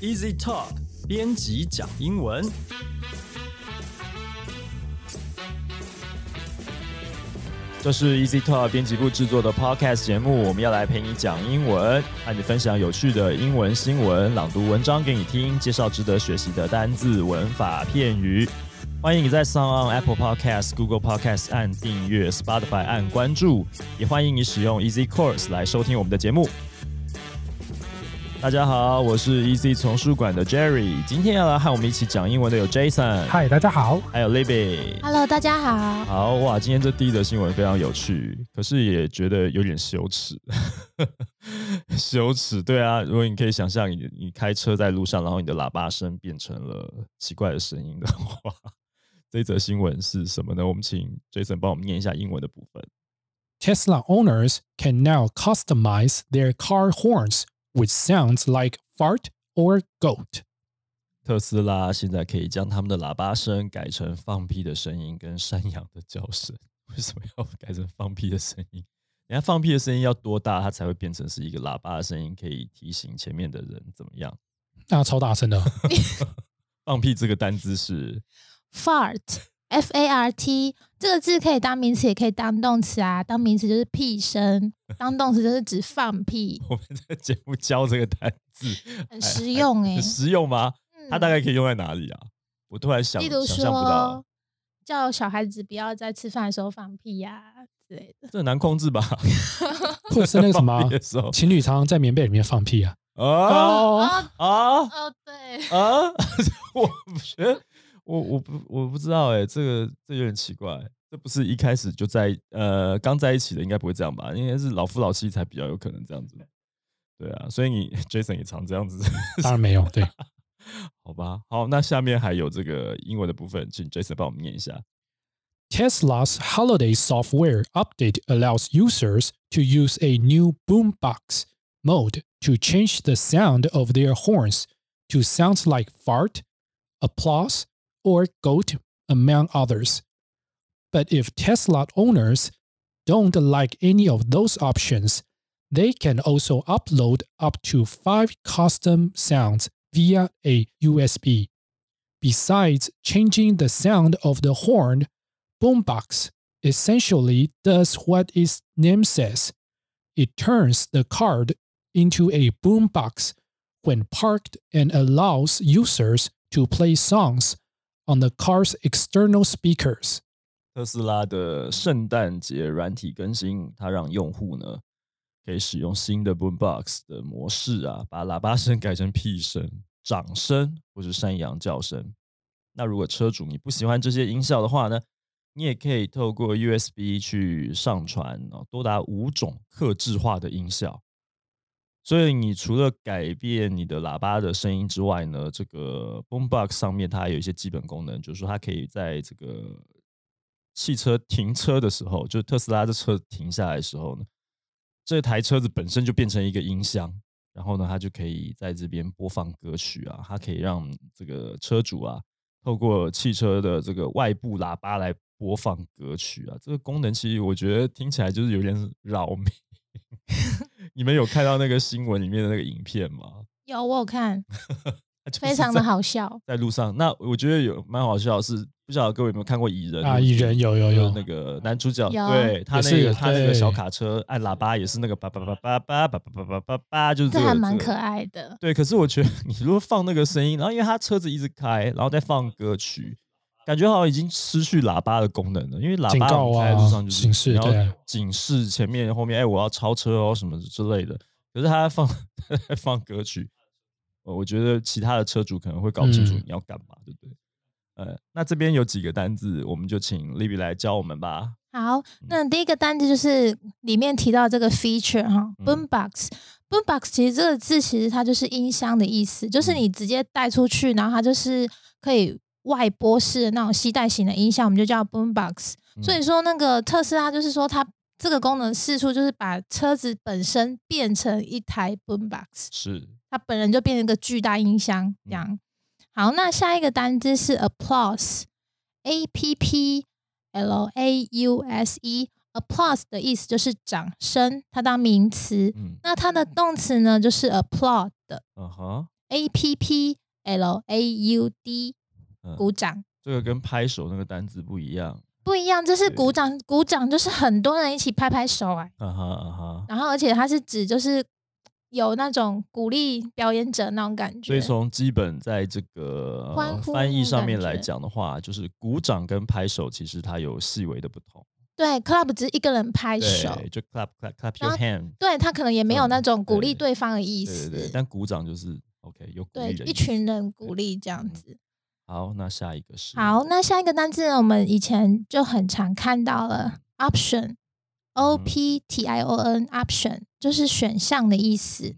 Easy Talk 编辑讲英文。这是 Easy Talk 编辑部制作的 Podcast 节目，我们要来陪你讲英文，和你分享有趣的英文新闻，朗读文章给你听，介绍值得学习的单字、文法、片语。欢迎你在 Sound on Apple Podcast、Google Podcast 按订阅，Spotify 按关注，也欢迎你使用 Easy Course 来收听我们的节目。大家好，我是 Easy 丛书馆的 Jerry，今天要来和我们一起讲英文的有 Jason，嗨，大家好。还有 Libby。Hello，大家好。好哇，今天这第一则新闻非常有趣，可是也觉得有点羞耻，羞耻。对啊，如果你可以想象你你开车在路上，然后你的喇叭声变成了奇怪的声音的话，这则新闻是什么呢？我们请 Jason 帮我们念一下英文的部分。Tesla owners can now customize their car horns with sounds like fart or goat. 特斯拉现在可以将他们的喇叭声改成放屁的声音跟山羊的叫声。为什么要改成放屁的声音？人家放屁的声音要多大，它才会变成是一个喇叭的声音，可以提醒前面的人怎么样？那超大声的，放屁这个单字是 Fart，F A R T 这个字可以当名词，也可以当动词啊。当名词就是屁声，当动词就是指放屁，我们在节目教这个单字，很实用哎、很实用吗？它大嗯概可以用在哪里啊？我突然想例如想象不到说，，叫小孩子不要在吃饭的时候放屁呀、之类的。这很难控制吧？或者是那个什放么情侣常常在棉被里面放屁啊。啊哦，哦啊！哦，对，啊，我觉得我我不我不知道哎、这个这有点奇怪，这不是一开始就在呃刚在一起的，应该不会这样吧？应该是老夫老妻才比较有可能这样子。对啊，所以你 Jason 也常这样子，当然没有，对。好吧？好，那下面还有这个英文的部分，请 Jason 帮我们念一下。 Tesla's holiday software update allows users to use a new boombox mode to change the sound of their horns to sounds like fart, applause, or goat, among others. But if Tesla owners don't like any of those options, they can also upload up to five custom sounds via a USB. Besides changing the sound of the horn, Boombox essentially does what its name says. It turns the card into a boombox when parked and allows users to play songs on the car's external speakers. 特斯拉的圣诞节软体更新，它让用户呢可以使用新的 Boombox 的模式啊，把喇叭声改成屁声、掌声或是山羊叫声。那如果车主你不喜欢这些音效的话呢，你也可以透过 USB 去上传哦，多达五种克制化的音效。所以你除了改变你的喇叭的声音之外呢，这个 Boombox 上面它还有一些基本功能，就是说它可以在这个汽车停车的时候，就特斯拉这车停下来的时候呢，这台车子本身就变成一个音箱，然后呢，它就可以在这边播放歌曲啊，它可以让这个车主啊，透过汽车的这个外部喇叭来播放歌曲啊。这个功能其实我觉得听起来就是有点 扰民。你们有看到那个新闻里面的那个影片吗？有我有看，非常的好笑。在路上，那我觉得有蛮好笑的是，不晓得各位有没有看过蚁人啊蚁人有有有那个男主角，有对他那个他那个小卡车按喇叭也是那个叭叭叭叭叭叭叭叭叭叭叭，就是这还蛮可爱的。对，可是我觉得你如果放那个声音，然后因为他车子一直开，然后再放歌曲，感觉好像已经失去喇叭的功能了。因为喇叭在路啊上就是警示你要对啊警示前面后面，哎，我要超车哦什么之类的。可是他在放在 放歌曲，呃我觉得其他的车主可能会搞不清楚嗯你要干嘛，对不对？呃，那这边有几个单字，我们就请 Libby 来教我们吧。好，那第一个单字就是里面提到这个 feature 哈嗯，boombox。boombox 其实这个字其实它就是音箱的意思，就是嗯你直接带出去，然后它就是可以外播式的那种吸带型的音箱，我们就叫 boombox。所以嗯说那个特斯拉就是说它这个功能试出就是把车子本身变成一台 boombox，是它本人就变成一个巨大音箱这样。好，那下一个单字是 applause，a p p l a u s e。applause 的意思就是掌声，它当名词。嗯那它的动词呢，就是 applaud，嗯哼 A P P L A U D，嗯鼓掌。这个跟拍手那个单字不一样。不一样，这是鼓掌，鼓掌就是很多人一起拍拍手哎、啊哈啊哈。然后而且它是指就是有那种鼓励表演者那种感觉，所以从基本在这个、翻译上面来讲的话，就是鼓掌跟拍手其实它有细微的不同。对 club 只是一个人拍手，对，就 club clap clap your hand。对他可能也没有嗯那种鼓励对对方的意对思，对对，但鼓掌就是 OK 有鼓励一群人鼓励这样嗯子。好，那下一个是好，那下一个单字呢，我们以前就很常看到了 option，O 嗯 P T I O N option 就是选项的意思。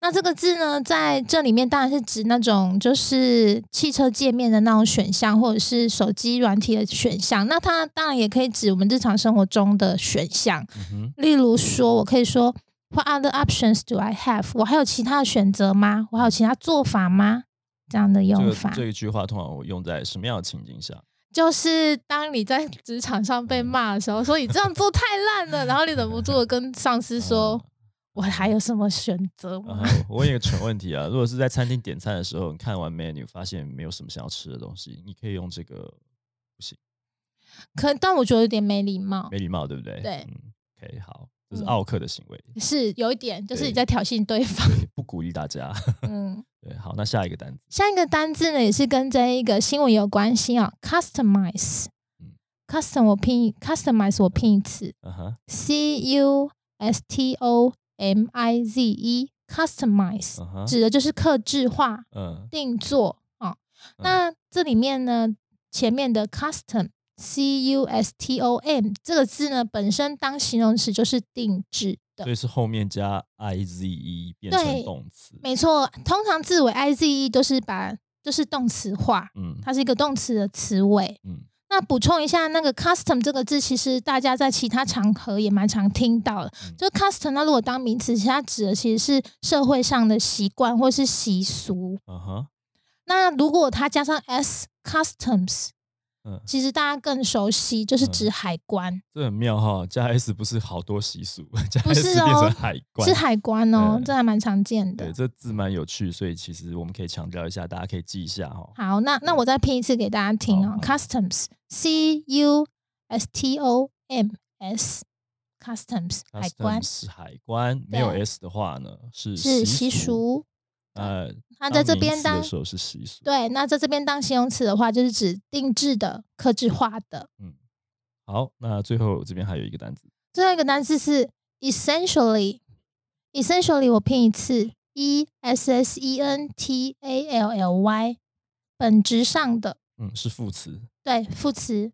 那这个字呢，在这里面当然是指那种就是汽车界面的那种选项，或者是手机软体的选项。那它当然也可以指我们日常生活中的选项。嗯，例如说，我可以说 What other options do I have？我还有其他的选择吗？我还有其他做法吗？这样的用法。这一句话通常我用在什么样的情境下？就是当你在职场上被骂的时候，说你这样做太烂了，然后你忍不住的跟上司说：“我还有什么选择我问一个蠢问题啊，如果是在餐厅点餐的时候，你看完 menu 发现没有什么想要吃的东西，你可以用这个不行，？”可但我觉得有点没礼貌，没礼貌，对不对？对嗯，OK，好，这是嗯奥克的行为，是有一点，就是你在挑衅对方。对，不鼓励大家。嗯，对，好，那下一个单词，下一个单字呢，也是跟这一个新闻有关系啊，customize 嗯。custom 我拼 customize 我拼一次嗯哼，，c u s t o m i z e customize 嗯哼，指的就是克制化、嗯，定做啊。嗯那这里面呢，前面的 custom c u s t o m 这个字呢，本身当形容词就是定制的所。以是后面加 i z e 变成对动词，没错，通常字尾 i z e 都是把就是动词化，嗯它是一个动词的词尾。嗯那补充一下，那个 custom 这个字，其实大家在其他场合也蛮常听到的。嗯就 custom，那如果当名词，其实它指的其实是社会上的习惯或是习俗。嗯哼，那如果它加上 s customs，嗯，其实大家更熟悉，就是指海关，这很妙哈，加 s 不是好多习俗，加不 s 是变成哦海关，是海关哦，对这还蛮常见对，的。这字蛮有趣，所以其实我们可以强调一下，大家可以记一下哈。好，那那我再拼一次给大家听哦，customs，c u s t o m s，customs 海关是海关，没有 s 的话呢是是习习。俗。呃，那在这边当词的时候是习俗。对，那在这边当形容词的话，就是指定制的、克制化的。嗯，好，那最后这边还有一个单词，最后一个单词是 essentially，essentially 我拼一次，e s s e n t a l l y，本质上的，嗯，是副词。对，副词。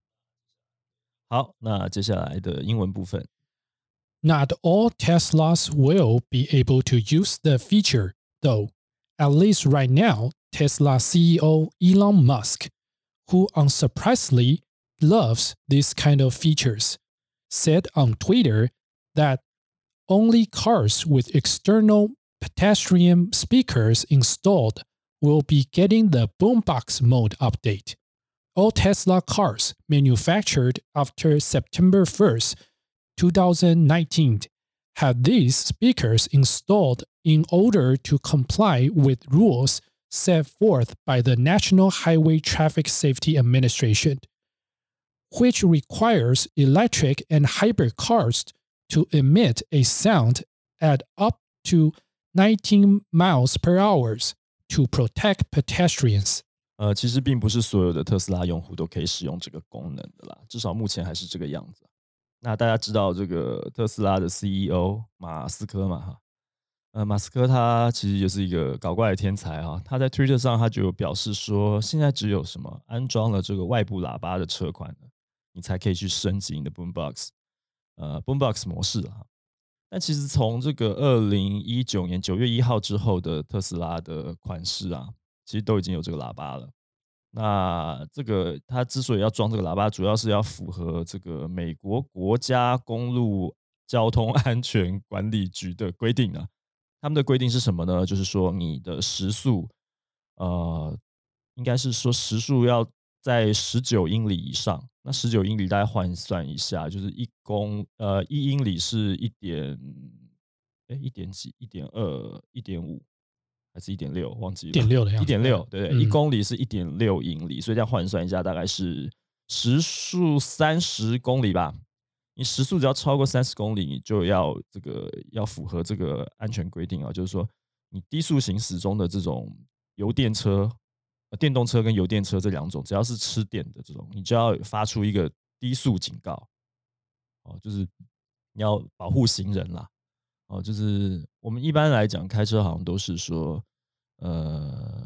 好，那接下来的英文部分，Not all Teslas will be able to use the feature, though. At least right now, Tesla CEO Elon Musk, who unsurprisingly loves these kind of features, said on Twitter that only cars with external pedestrian speakers installed will be getting the boombox mode update. All Tesla cars manufactured after September 1st 2019 had these speakers installed in order to comply with rules set forth by the National Highway Traffic Safety Administration, which requires electric and hybrid cars to emit a sound at up to 19 miles per hour to protect pedestrians. 呃，其实并不是所有的特斯拉用户都可以使用这个功能的啦，至少目前还是这个样子。那大家知道这个特斯拉的 CEO 马斯克嘛？哈， 呃，马斯克他其实也是一个搞怪的天才哈。他在 Twitter 上他就表示说，现在只有什么安装了这个外部喇叭的车款呢，你才可以去升级你的 Boombox，呃，Boombox 模式啊。但其实从这个二零一九年九月一号之后的特斯拉的款式啊，其实都已经有这个喇叭了。那这个它之所以要装这个喇叭，主要是要符合这个美国国家公路交通安全管理局的规定啊。他们的规定是什么呢？就是说你的时速，呃，应该是说时速要在十九英里以上。那十九英里大家换算一下，就是一公呃一英里是一点，哎一点几，一点二，一点五。还是一点六，忘记了。一点六的样子，一点六，对对，一嗯公里是一点六英里，所以这样换算一下，大概是时速三十公里吧。你时速只要超过三十公里，你就要这个要符合这个安全规定啊，就是说你低速行驶中的这种油电车、呃电动车跟油电车这两种，只要是吃电的这种，你就要发出一个低速警告，哦，就是你要保护行人啦。哦，就是我们一般来讲开车好像都是说，呃，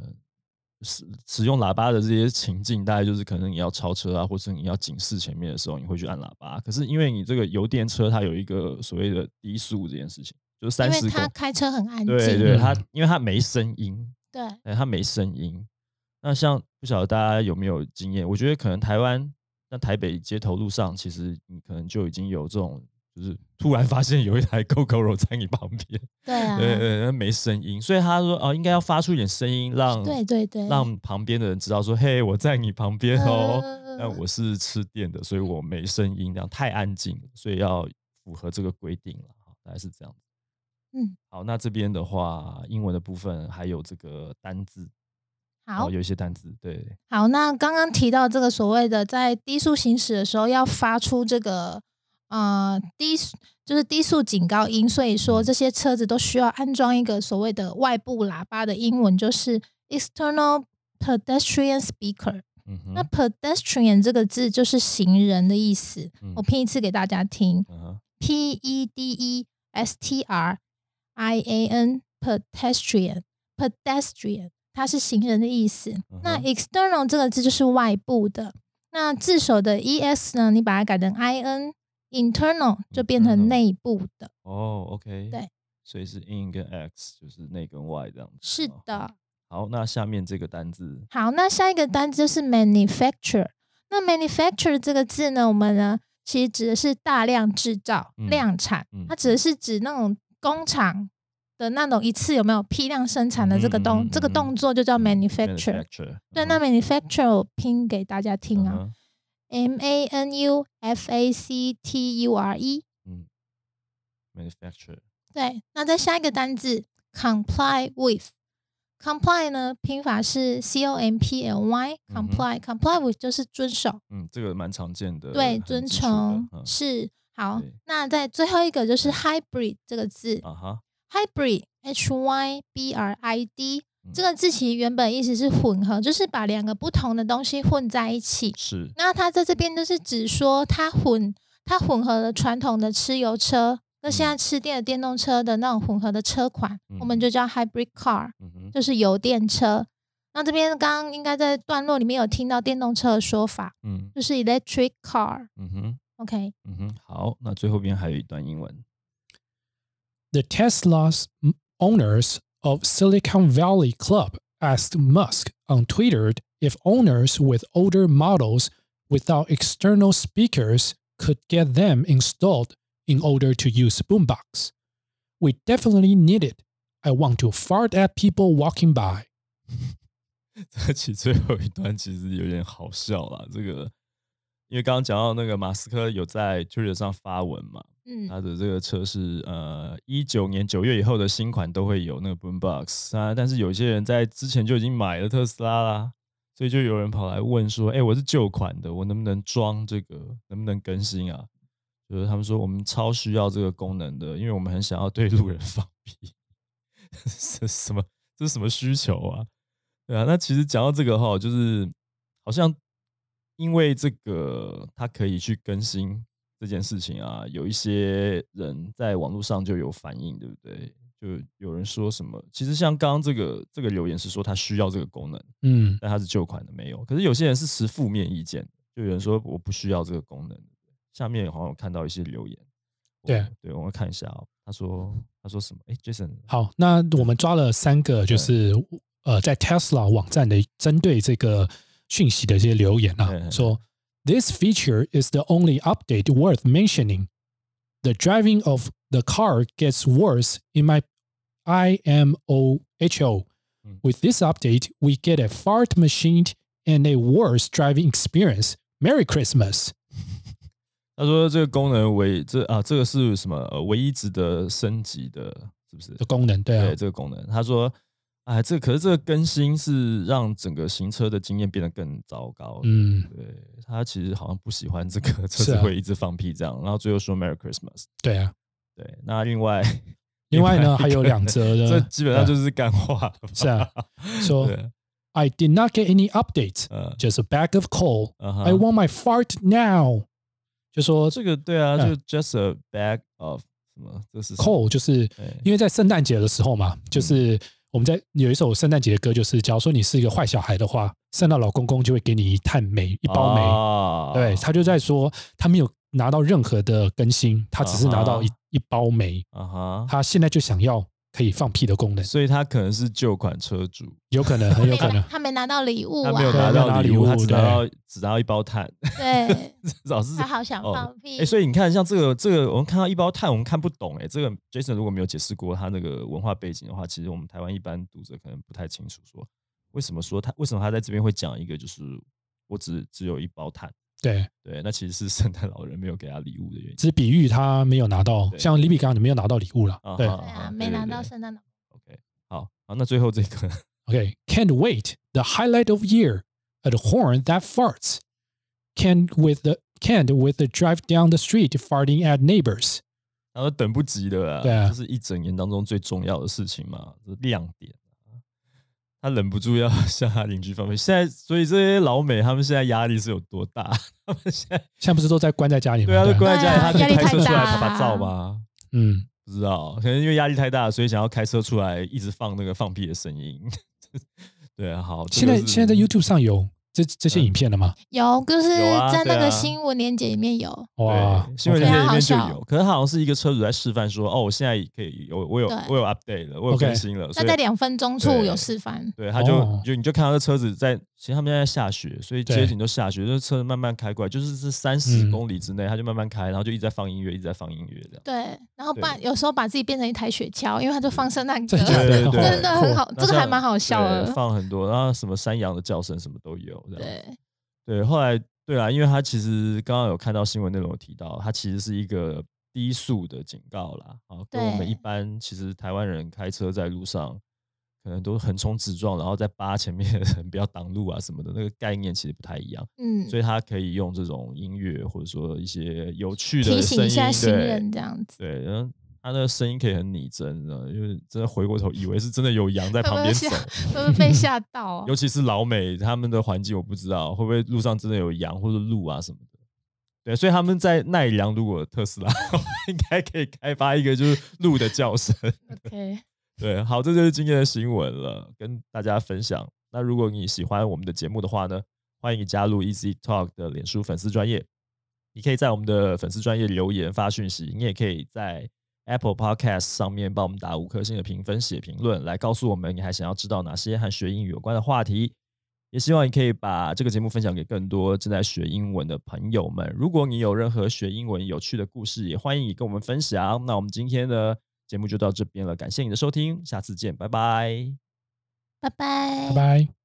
使使用喇叭的这些情境，大概就是可能你要超车啊，或者你要警示前面的时候，你会去按喇叭。可是因为你这个油电车，它有一个所谓的低速这件事情，就是三十公，为它开车很安静，对对，它嗯因为它没声音，对哎，它没声音。那像不晓得大家有没有经验？我觉得可能台湾，那台北街头路上，其实你可能就已经有这种，就是突然发现有一台 GoGo 在你旁边，对啊，对对，那没声音，所以他说哦，应该要发出一点声音，让对对对，让旁边的人知道说，嘿，我在你旁边哦，呃但我是吃电的，所以我没声音，这样太安静，所以要符合这个规定了，好大概是这样。嗯，好，那这边的话，英文的部分还有这个单字，好。哦，有一些单字，对，好，那刚刚提到这个所谓的在低速行驶的时候要发出这个呃低速就是低速警告音，所以说嗯这些车子都需要安装一个所谓的外部喇叭的英文就是 external pedestrian speaker。嗯，那 pedestrian 这个字就是行人的意思，嗯我拼一次给大家听嗯，p e d e s t r i a n pedestrian pedestrian，它是行人的意思。那 external 这个字就是外部的，那字首的 e s 呢，你把它改成 i n internal 就变成内部的。哦，OK，对，所以是 in 跟 x，就是内跟外这样子。是哦的。好，那下面这个单字，好，那下一个单字就是 manufacture。那 manufacture 这个字呢，我们呢其实指的是大量制造、嗯量产，嗯它指的是指那种工厂的那种一次有没有批量生产的这个动、嗯嗯嗯这个嗯动作就叫嗯 manufacture。对，嗯那 manufacture 我拼给大家听啊、m A N U F A C T U R E。嗯，manufacture，对，那再下一个单字 comply with。comply 呢，拼法是 C O M P L Y。嗯哼 comply、comply with 就是遵守。嗯，这个蛮常见的，对，很遵基础的从嗯是好对。那在最后一个就是对 hybrid 这个字啊哈， ，hybrid h y b r i d 嗯 这个字其实原本意思是混合，就是把两个不同的东西混在一起。是，那它在这边就是指说它混它混合了传统的吃油车那现在吃电的电动车的那种混合的车款，我们嗯。就叫 hybrid car，嗯，就是油电车。那这边刚刚应该在段落里面有听到电动车的说法，嗯。就是 electric car。嗯哼，OK，嗯哼，好，那最后边还有一段英文，The Tesla's owners of Silicon Valley Club asked Musk on Twitter if owners with older models without external speakers could get them installed in order to use Boombox. We definitely need it. I want to fart at people walking by. 这其实最后一段其实有点好笑啦。这个，因为刚刚讲到那个马斯克有在 Twitter 上发文嘛， 嗯，他的这个车是呃一九年九月以后的新款都会有那个 Boombox 啊，但是有些人在之前就已经买了特斯拉啦，所以就有人跑来问说，哎、我是旧款的，我能不能装这个，能不能更新啊？就是他们说我们超需要这个功能的，因为我们很想要对路人 放屁，这什么？这是什么需求啊？对啊，那其实讲到这个哈，就是好像因为这个它可以去更新这件事情啊，有一些人在网络上就有反应，对不对？就有人说什么，其实像刚刚这个这个留言是说他需要这个功能，嗯，但他是旧款的没有。可是有些人是持负面意见，就有人说我不需要这个功能。下面好像有看到一些留言，对我对，我们看一下哦。他说他说什么？哎，Jason，好，那我们抓了三个，就是呃，在 Tesla 网站的针对这个讯息的这些留言啊嘿嘿，嘿说 This feature is the only update worth mentioning. The driving of the car gets worse in my IMOHO. Mm. With this update, we get a fart machine and a worse driving experience. Merry Christmas. 他说这个功能唯这啊，这个是什么？呃，唯一值得升级的，是不是？的功能，对啊，对这个功能，他说 哎，这可是这个更新是让整个行车的经验变得更糟糕。嗯，对他其实好像不喜欢这个车子会一直放屁这样，然后最后说 Merry Christmas。对啊。对，那另外 另外呢，还有两则的，这基本上就是干话。是啊，说对，I did not get any updates, 呃，just a bag of coal. I want my fart now. 就说这个对啊，嗯就 just a bag of 什么，这是 coal 就是因为在圣诞节的时候嘛，嗯就是我们在有一首圣诞节的歌，就是假如说你是一个坏小孩的话，圣诞老公公就会给你一炭煤，一包煤。啊对他就在说他没有拿到任何的更新，他只是拿到一、啊一包煤，啊哈，他现在就想要可以放屁的功能，所以他可能是旧款车主，有可能很有可能。他没拿到礼物啊，他没有拿到礼物，他只拿到只拿到一包碳，对，至少是他好想哦。放屁。哎、所以你看，像这个这个，我们看到一包碳，我们看不懂哎、这个 Jason 如果没有解释过他那个文化背景的话，其实我们台湾一般读者可能不太清楚说，为什么说他为什么他在这边会讲一个，就是我只只有一包碳，对，对，那其实是圣诞老人没有给他礼物的原因。只是比喻他没有拿到，对像李比刚刚你没有拿到礼物了。对啊对啊，啊没拿到圣诞老。OK，好，好，那最后这个，OK，can't wait the highlight of year a horn that farts can't with the can't with the drive down the street farting at neighbors。然后等不及的啊，对啊这是一整年当中最重要的事情嘛，这是亮点啊。他忍不住要 向他邻居放屁。现在，所以这些老美他们现在压力是有多大？他们现在现在不是都在关在家里吗？对啊，都关在家里，他可以开车出来大拍拍照吗？嗯，不知道，可能因为压力太大，所以想要开车出来一直放那个放屁的声音。对啊，好，这现在现在在 YouTube 上有这这些嗯影片了吗？有，就是在那个新闻连结里面有。哇，新闻链接里面就有，可是好像是一个车主在示范说，哦，我现在可以有我有我有 update 了，我有更新了，那在两分钟处有示范。对，他就、哦就你就看到这车子在，其实他们现在下雪，所以街景都下雪，就是车子慢慢开过来，就是是三十嗯公里之内，他就慢慢开，然后就一直在放音乐，一直在放音乐这样。对，然后把有时候把自己变成一台雪橇，因为他就放圣诞歌，真的很好，这个还蛮好笑的。放很多，然后什么山羊的叫声什么都有这样。对，对，后来对啊，因为他其实刚刚有看到新闻内容有提到，他其实是一个低速的警告啦，啊，跟我们一般其实台湾人开车在路上可能都横冲直撞，然后在扒前面的人 不要挡路啊什么的，那个概念其实不太一样，嗯，所以他可以用这种音乐或者说一些有趣的提醒一下新对人这样子。对，然后他那个声音可以很拟真，你知道因为真的回过头以为是真的有羊在旁边走吓，会不会被 吓到啊尤？其是老美他们的环境，我不知道会不会路上真的有羊或者鹿啊什么的。对，所以他们在奈良，如果特斯拉，应该可以开发一个就是鹿的叫声。OK，对，好，这就是今天的新闻了，跟大家分享。那如果你喜欢我们的节目的话呢，欢迎你加入 Easy Talk 的脸书粉丝专业，你可以在我们的粉丝专业留言发讯息，你也可以在 Apple Podcast 上面帮我们打五颗星的评分、写评论，来告诉我们你还想要知道哪些和学英语有关的话题。也希望你可以把这个节目分享给更多正在学英文的朋友们。如果你有任何学英文有趣的故事，也欢迎你跟我们分享。那我们今天的节目就到这边了，感谢你的收听，下次见，拜拜。拜拜拜拜。